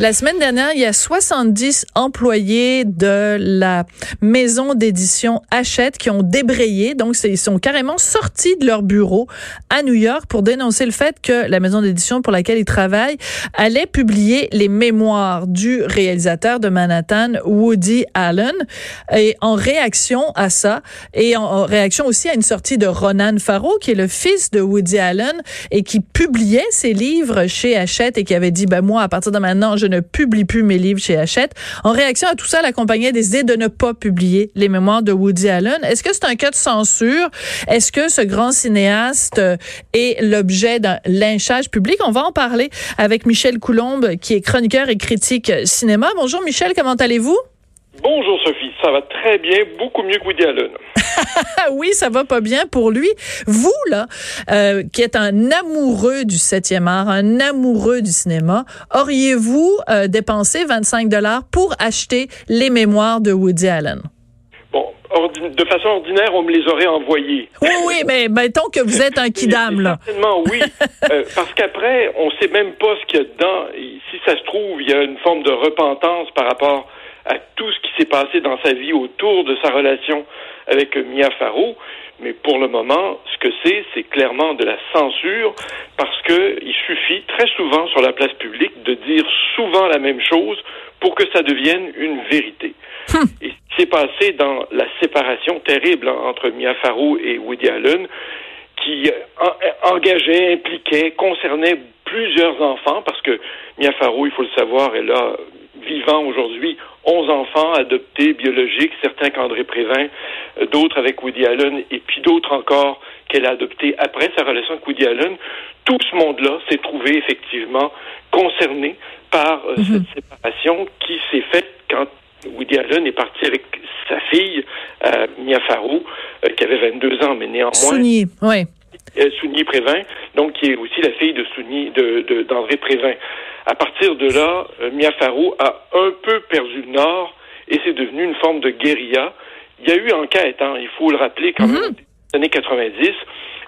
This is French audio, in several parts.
La semaine dernière, il y a 70 employés de la maison d'édition Hachette qui ont débrayé. Donc, ils sont carrément sortis de leur bureau à New York pour dénoncer le fait que la maison d'édition pour laquelle ils travaillent allait publier les mémoires du réalisateur de Manhattan, Woody Allen. Et en réaction à ça, et en réaction aussi à une sortie de Ronan Farrow, qui est le fils de Woody Allen et qui publiait ses livres chez Hachette et qui avait dit, ben moi, à partir de maintenant, ne publie plus mes livres chez Hachette. En réaction à tout ça, la compagnie a décidé de ne pas publier les mémoires de Woody Allen. Est-ce que c'est un cas de censure? Est-ce que ce grand cinéaste est l'objet d'un lynchage public? On va en parler avec Michel Coulombe, qui est chroniqueur et critique cinéma. Bonjour Michel, comment allez-vous? Bonjour Sophie, ça va très bien, beaucoup mieux que Woody Allen. oui, ça va pas bien pour lui. Vous, là, euh, qui êtes un amoureux du 7e art, un amoureux du cinéma, auriez-vous euh, dépensé 25 dollars pour acheter les mémoires de Woody Allen? Bon, de façon ordinaire, on me les aurait envoyés. Oui, oui, mais mettons que vous êtes un kidam, là. Certainement, oui. Euh, parce qu'après, on sait même pas ce qu'il y a dedans. Si ça se trouve, il y a une forme de repentance par rapport à tout ce qui s'est passé dans sa vie autour de sa relation avec Mia Farrow. Mais pour le moment, ce que c'est, c'est clairement de la censure parce que il suffit très souvent sur la place publique de dire souvent la même chose pour que ça devienne une vérité. Hum. Et ce qui s'est passé dans la séparation terrible entre Mia Farrow et Woody Allen, qui engageait, impliquait, concernait plusieurs enfants, parce que Mia Farrow, il faut le savoir, elle a vivant aujourd'hui 11 enfants adoptés biologiques, certains qu'André Prévin, euh, d'autres avec Woody Allen, et puis d'autres encore qu'elle a adoptés après sa relation avec Woody Allen. Tout ce monde-là s'est trouvé effectivement concerné par euh, mhm. cette séparation qui s'est faite quand Woody Allen est parti avec sa fille, euh, Mia Farrow, qui avait 22 ans, mais néanmoins... Souni, oui. Souni Prévin, donc qui est aussi la fille de Souni, de, d'André Prévin. À partir de là, euh, Mia Farrow a un peu perdu le nord et c'est devenu une forme de guérilla. Il y a eu enquête, hein, il faut le rappeler quand même, mhm. dans les années 90,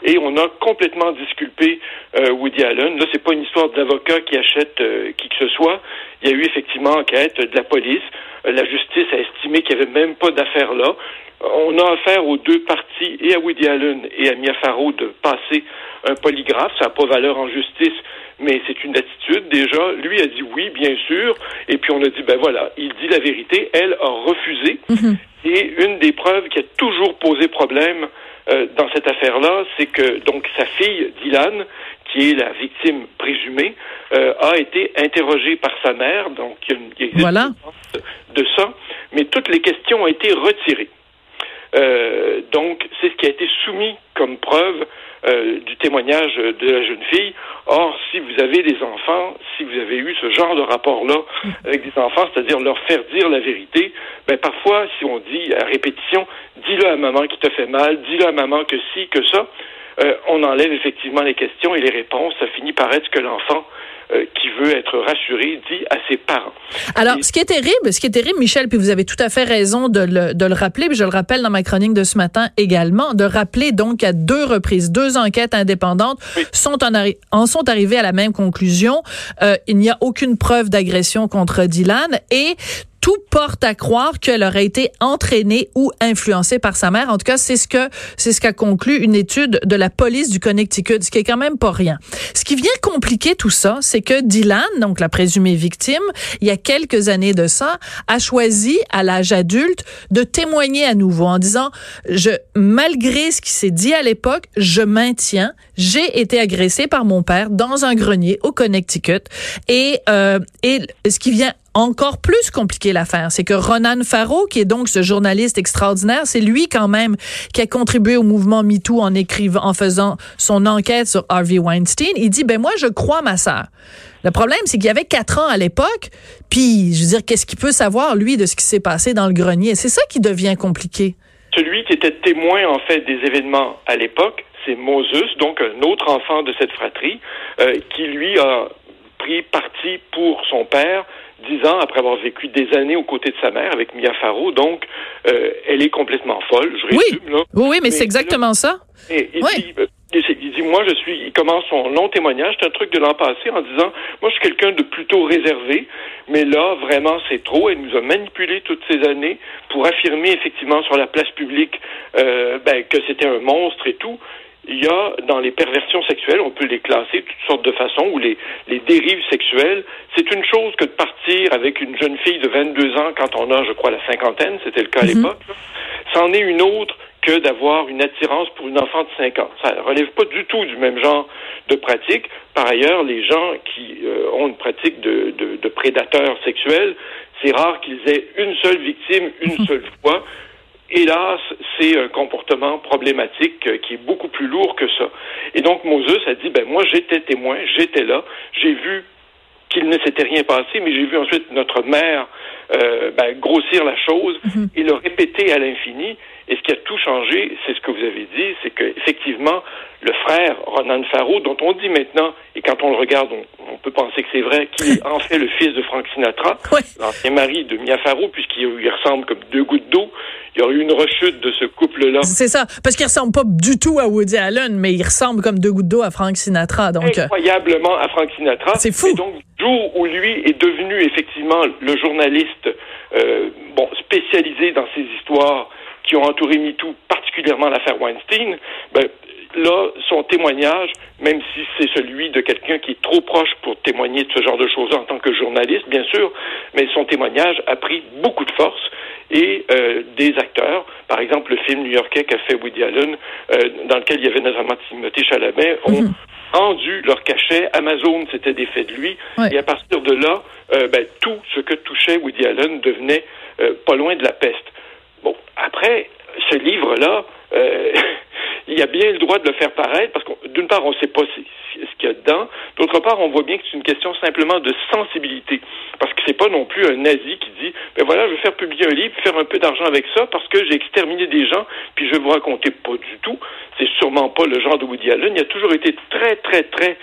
et on a complètement disculpé euh, Woody Allen. Là, c'est pas une histoire d'avocat qui achète euh, qui que ce soit. Il y a eu effectivement enquête de la police. la justice a estimé qu'il n'y avait même pas d'affaire là. On a affaire aux deux parties, et à Woody Allen et à Mia Farrow, de passer un polygraphe. Ça n'a pas valeur en justice, mais c'est une attitude. Déjà, lui a dit oui, bien sûr, et puis on a dit, ben voilà, il dit la vérité. Elle a refusé. Mhm. Et une des preuves qui a toujours posé problème euh, dans cette affaire-là, c'est que donc sa fille, Dylan, qui est la victime présumée, euh, a été interrogée par sa mère, donc il y a, une, voilà. de ça, mais toutes les questions ont été retirées. Euh, c'est ce qui a été soumis comme preuve euh, du témoignage de la jeune fille. Or, si vous avez des enfants, si vous avez eu ce genre de rapport-là avec des enfants, c'est-à-dire leur faire dire la vérité, ben parfois, si on dit à répétition, dis-le à maman qui te fait mal, dis-le à maman que si, que ça, euh, on enlève effectivement les questions et les réponses. Ça finit par être que l'enfant euh, qui veut être rassuré dit à ses parents. Alors, ce qui est terrible, ce qui est terrible, Michel, puis vous avez tout à fait raison de le, de le rappeler, puis je le rappelle dans ma chronique de ce matin également, de rappeler donc à deux reprises, deux enquêtes indépendantes sont en, en, sont arrivées à la même conclusion. Euh, il n'y a aucune preuve d'agression contre Dylan et tout porte à croire qu'elle aurait été entraînée ou influencée par sa mère. En tout cas, c'est ce que c'est ce qu'a conclu une étude de la police du Connecticut, ce qui est quand même pas rien. Ce qui vient compliquer tout ça, c'est que Dylan, donc la présumée victime, il y a quelques années de ça, a choisi à l'âge adulte de témoigner à nouveau en disant je malgré ce qui s'est dit à l'époque, je maintiens, j'ai été agressée par mon père dans un grenier au Connecticut et euh, et ce qui vient encore plus compliqué l'affaire. C'est que Ronan Farrow, qui est donc ce journaliste extraordinaire, c'est lui quand même qui a contribué au mouvement MeToo en écrivant, en faisant son enquête sur Harvey Weinstein. Il dit, ben moi, je crois ma sœur. Le problème, c'est qu'il y avait quatre ans à l'époque, puis je veux dire, qu'est-ce qu'il peut savoir, lui, de ce qui s'est passé dans le grenier? C'est ça qui devient compliqué. Celui qui était témoin, en fait, des événements à l'époque, c'est Moses, donc un autre enfant de cette fratrie, euh, qui, lui, a pris parti pour son père dix ans après avoir vécu des années aux côtés de sa mère avec Mia Farrow. Donc, euh, elle est complètement folle. Je résume, oui. Oui, mais, c'est exactement ça. Et, puis, euh, il dit, moi, je suis, il commence son long témoignage, c'est un truc de l'an passé, en disant, moi, je suis quelqu'un de plutôt réservé, mais là, vraiment, c'est trop. Elle nous a manipulé toutes ces années pour affirmer, effectivement, sur la place publique, euh, ben, que c'était un monstre et tout. Il y a, dans les perversions sexuelles, on peut les classer de toutes sortes de façons, ou les, les dérives sexuelles. C'est une chose que de partir avec une jeune fille de 22 ans quand on a, je crois, la cinquantaine, c'était le cas à mm-hmm. l'époque. C'en est une autre que d'avoir une attirance pour une enfant de 5 ans. Ça ne relève pas du tout du même genre de pratique. Par ailleurs, les gens qui euh, ont une pratique de, de, de prédateurs sexuels, c'est rare qu'ils aient une seule victime une seule fois. Hélas, c'est un comportement problématique euh, qui est beaucoup plus lourd que ça. Et donc Moses a dit, ben moi j'étais témoin, j'étais là, j'ai vu qu'il ne s'était rien passé, mais j'ai vu ensuite notre mère euh, ben, grossir la chose mhm. et le répéter à l'infini. Et ce qui a tout changé, c'est ce que vous avez dit, c'est qu'effectivement, le frère Ronan Farrow, dont on dit maintenant, et quand on le regarde, on, peut penser que c'est vrai, qu'il est en fait le fils de Frank Sinatra, l'ancien mari de Mia Farrow, puisqu'il ressemble comme deux gouttes d'eau. Il y aurait eu une rechute de ce couple-là. C'est ça, parce qu'il ressemble pas du tout à Woody Allen, mais il ressemble comme deux gouttes d'eau à Frank Sinatra. Donc euh, incroyablement à Frank Sinatra. C'est fou. Et donc, le jour où lui est devenu effectivement le journaliste euh, bon spécialisé dans ces histoires qui ont entouré MeToo, particulièrement l'affaire Weinstein, ben, là, son témoignage, même si c'est celui de quelqu'un qui est trop proche pour témoigner de ce genre de choses en tant que journaliste, bien sûr, mais son témoignage a pris beaucoup de force et euh, des acteurs, par exemple le film new-yorkais qu'a fait Woody Allen, euh, dans lequel il y avait notamment Timothée Chalamet, ont mhm. rendu leur cachet. Amazon s'était défait de lui, et à partir de là, euh, ben, tout ce que touchait Woody Allen devenait pas loin de la peste. Bon, après, ce livre-là, il a bien le droit de le faire paraître parce que d'une part, on ne sait pas ce, D'autre part, on voit bien que c'est une question simplement de sensibilité. Parce que c'est pas non plus un nazi qui dit, ben voilà, je vais faire publier un livre, faire un peu d'argent avec ça parce que j'ai exterminé des gens, puis je vais vous raconter pas du tout. C'est sûrement pas le genre de Woody Allen. Il a toujours été très, très, très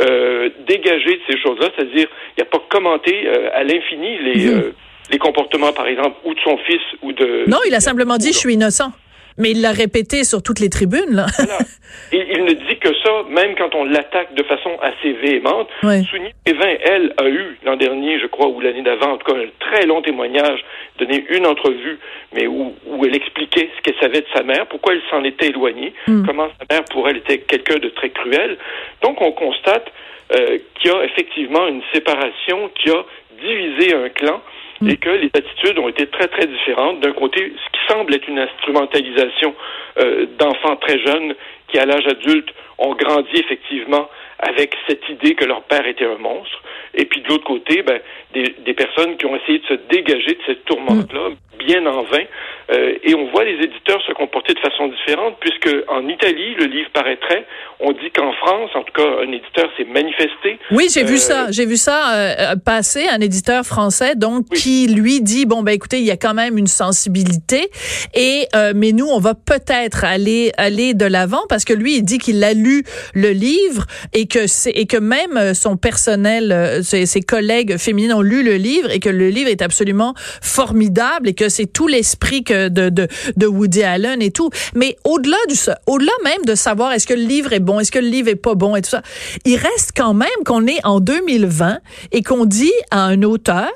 euh, dégagé de ces choses-là, c'est-à-dire, il n'a pas commenté euh, à l'infini les, mhm. euh, les comportements, par exemple, ou de son fils ou de... Non, il a simplement dit, je suis innocent. Mais il l'a répété sur toutes les tribunes, là. voilà. il ne dit que ça, même quand on l'attaque de façon assez véhémente. Oui. Sonia Evin, elle, a eu l'an dernier, je crois, ou l'année d'avant, en tout cas, un très long témoignage, donné une entrevue, mais où, où elle expliquait ce qu'elle savait de sa mère, pourquoi elle s'en était éloignée, mm. comment sa mère, pour elle, était quelqu'un de très cruel. Donc, on constate euh, qu'il y a effectivement une séparation qui a divisé un clan Mm. et que les attitudes ont été très, très différentes. D'un côté, ce qui semble être une instrumentalisation euh, d'enfants très jeunes qui, à l'âge adulte, ont grandi effectivement avec cette idée que leur père était un monstre. Et puis de l'autre côté, ben, des, des, personnes qui ont essayé de se dégager de cette tourmente-là, bien en vain. Euh, et on voit les éditeurs se comporter de façon différente, puisque en Italie, le livre paraîtrait. On dit qu'en France, en tout cas, un éditeur s'est manifesté. Oui, j'ai vu euh, ça. J'ai vu ça euh, passer, un éditeur français, donc qui lui dit bon ben écoutez, il y a quand même une sensibilité, et mais nous, on va peut-être aller aller de l'avant parce que lui, il dit qu'il a lu le livre et que c'est et que même son personnel, ses, ses collègues féminines ont lu le livre et que le livre est absolument formidable et que c'est tout l'esprit que de, de, de Woody Allen et tout. Mais au-delà du au-delà même de savoir est-ce que le livre est bon, est-ce que le livre est pas bon et tout ça, il reste quand même qu'on est en 2020 et qu'on dit à un auteur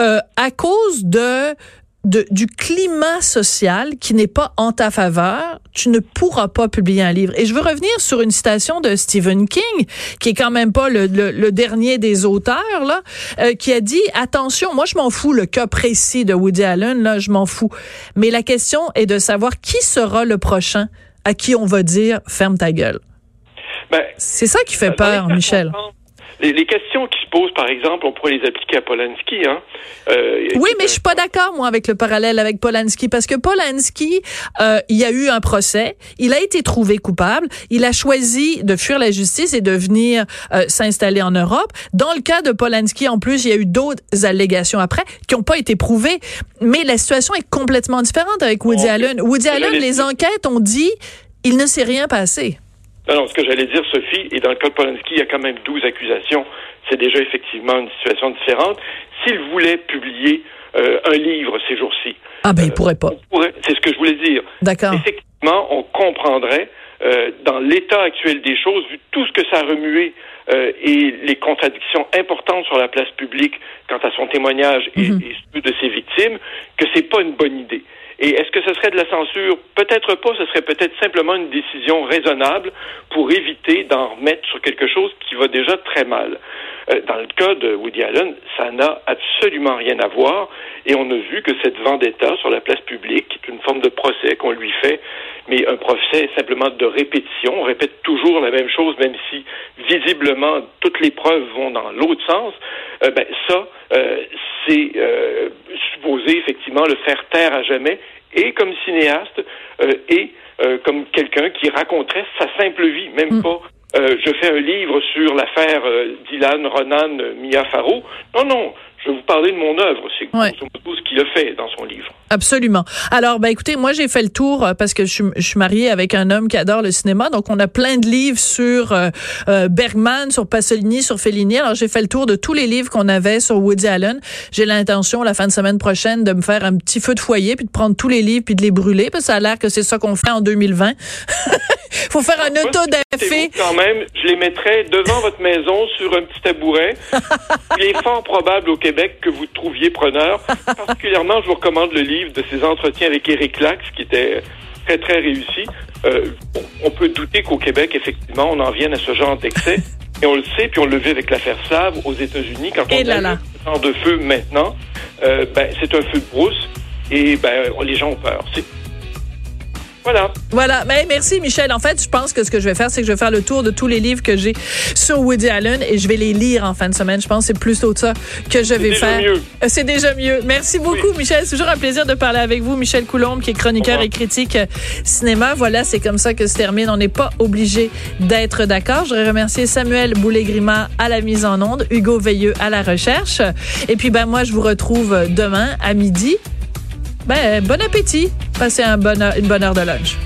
euh, à cause de du climat social qui n'est pas en ta faveur, tu ne pourras pas publier un livre. Et je veux revenir sur une citation de Stephen King, qui est quand même pas le, le, dernier des auteurs, là, euh, qui a dit, attention, moi je m'en fous le cas précis de Woody Allen, là, je m'en fous. Mais la question est de savoir qui sera le prochain à qui on va dire, ferme ta gueule. Ben, C'est ça qui fait peur, Michel. Les, questions qui se posent, par exemple, on pourrait les appliquer à Polanski. Hein? Euh, oui, mais je suis pas d'accord, moi, avec le parallèle avec Polanski, parce que Polanski, euh, il y a eu un procès, il a été trouvé coupable, il a choisi de fuir la justice et de venir euh, s'installer en Europe. Dans le cas de Polanski, en plus, il y a eu d'autres allégations après qui n'ont pas été prouvées, mais la situation est complètement différente avec Woody Allen. Woody Allen, les enquêtes ont dit, il ne s'est rien passé. Non, ce que j'allais dire, Sophie, et dans le cas de Polanski, il y a quand même 12 accusations. C'est déjà effectivement une situation différente. S'il voulait publier euh, un livre ces jours-ci. Ah ben, il pourrait pas. c'est ce que je voulais dire. D'accord. Effectivement, on comprendrait euh, dans l'état actuel des choses, vu tout ce que ça a remué euh, et les contradictions importantes sur la place publique quant à son témoignage et, mhm. ceux de ses victimes, que c'est pas une bonne idée. Et est-ce que ce serait de la censure? Peut-être pas, ce serait peut-être simplement une décision raisonnable pour éviter d'en remettre sur quelque chose qui va déjà très mal. Euh, dans le cas de Woody Allen, ça n'a absolument rien à voir. Et on a vu que cette vendetta sur la place publique, est une forme de procès qu'on lui fait, mais un procès simplement de répétition, on répète toujours la même chose, même si visiblement toutes les preuves vont dans l'autre sens, euh, ben ça, euh, c'est supposé effectivement le faire taire à jamais, et comme cinéaste, et comme quelqu'un qui raconterait sa simple vie, même mm. pas euh, je fais un livre sur l'affaire euh, Dylan Ronan Mia Farrow. Non, non, je vais vous parler de mon œuvre. C'est ce qu'il a fait dans son livre. Absolument. Alors, ben écoutez, moi j'ai fait le tour euh, parce que je, suis mariée avec un homme qui adore le cinéma, donc on a plein de livres sur Bergman, sur Pasolini, sur Fellini. Alors j'ai fait le tour de tous les livres qu'on avait sur Woody Allen. J'ai l'intention la fin de semaine prochaine de me faire un petit feu de foyer puis de prendre tous les livres puis de les brûler parce que ça a l'air que c'est ça qu'on fait en 2020. faut faire un auto d'effet. Quand même, je les mettrais devant votre maison sur un petit tabouret. Il est fort probable au Québec que vous trouviez preneur. Particulièrement, je vous recommande le livre de ses entretiens avec Eric Lax, qui était très, très réussi. Euh, on peut douter qu'au Québec, effectivement, on en vienne à ce genre d'excès. Et on le sait, puis on le vit avec l'affaire Slave aux États-Unis. Quand on a un temps de feu maintenant, euh, ben, c'est un feu de brousse et ben, les gens ont peur. Voilà. Voilà. Mais ben, merci, Michel. En fait, je pense que ce que je vais faire, c'est que je vais faire le tour de tous les livres que j'ai sur Woody Allen et je vais les lire en fin de semaine. Je pense que c'est plutôt ça que je vais faire. C'est déjà mieux. Merci beaucoup, Michel. C'est toujours un plaisir de parler avec vous. Michel Coulombe, qui est chroniqueur et critique euh, cinéma. Voilà, c'est comme ça que se termine. On n'est pas obligé d'être d'accord. Je voudrais remercier Samuel Boulay-Grima à la mise en onde, Hugo Veilleux à la recherche. Et puis, ben, moi, je vous retrouve demain à midi ben, bon appétit. Passez une bonne heure de lunch.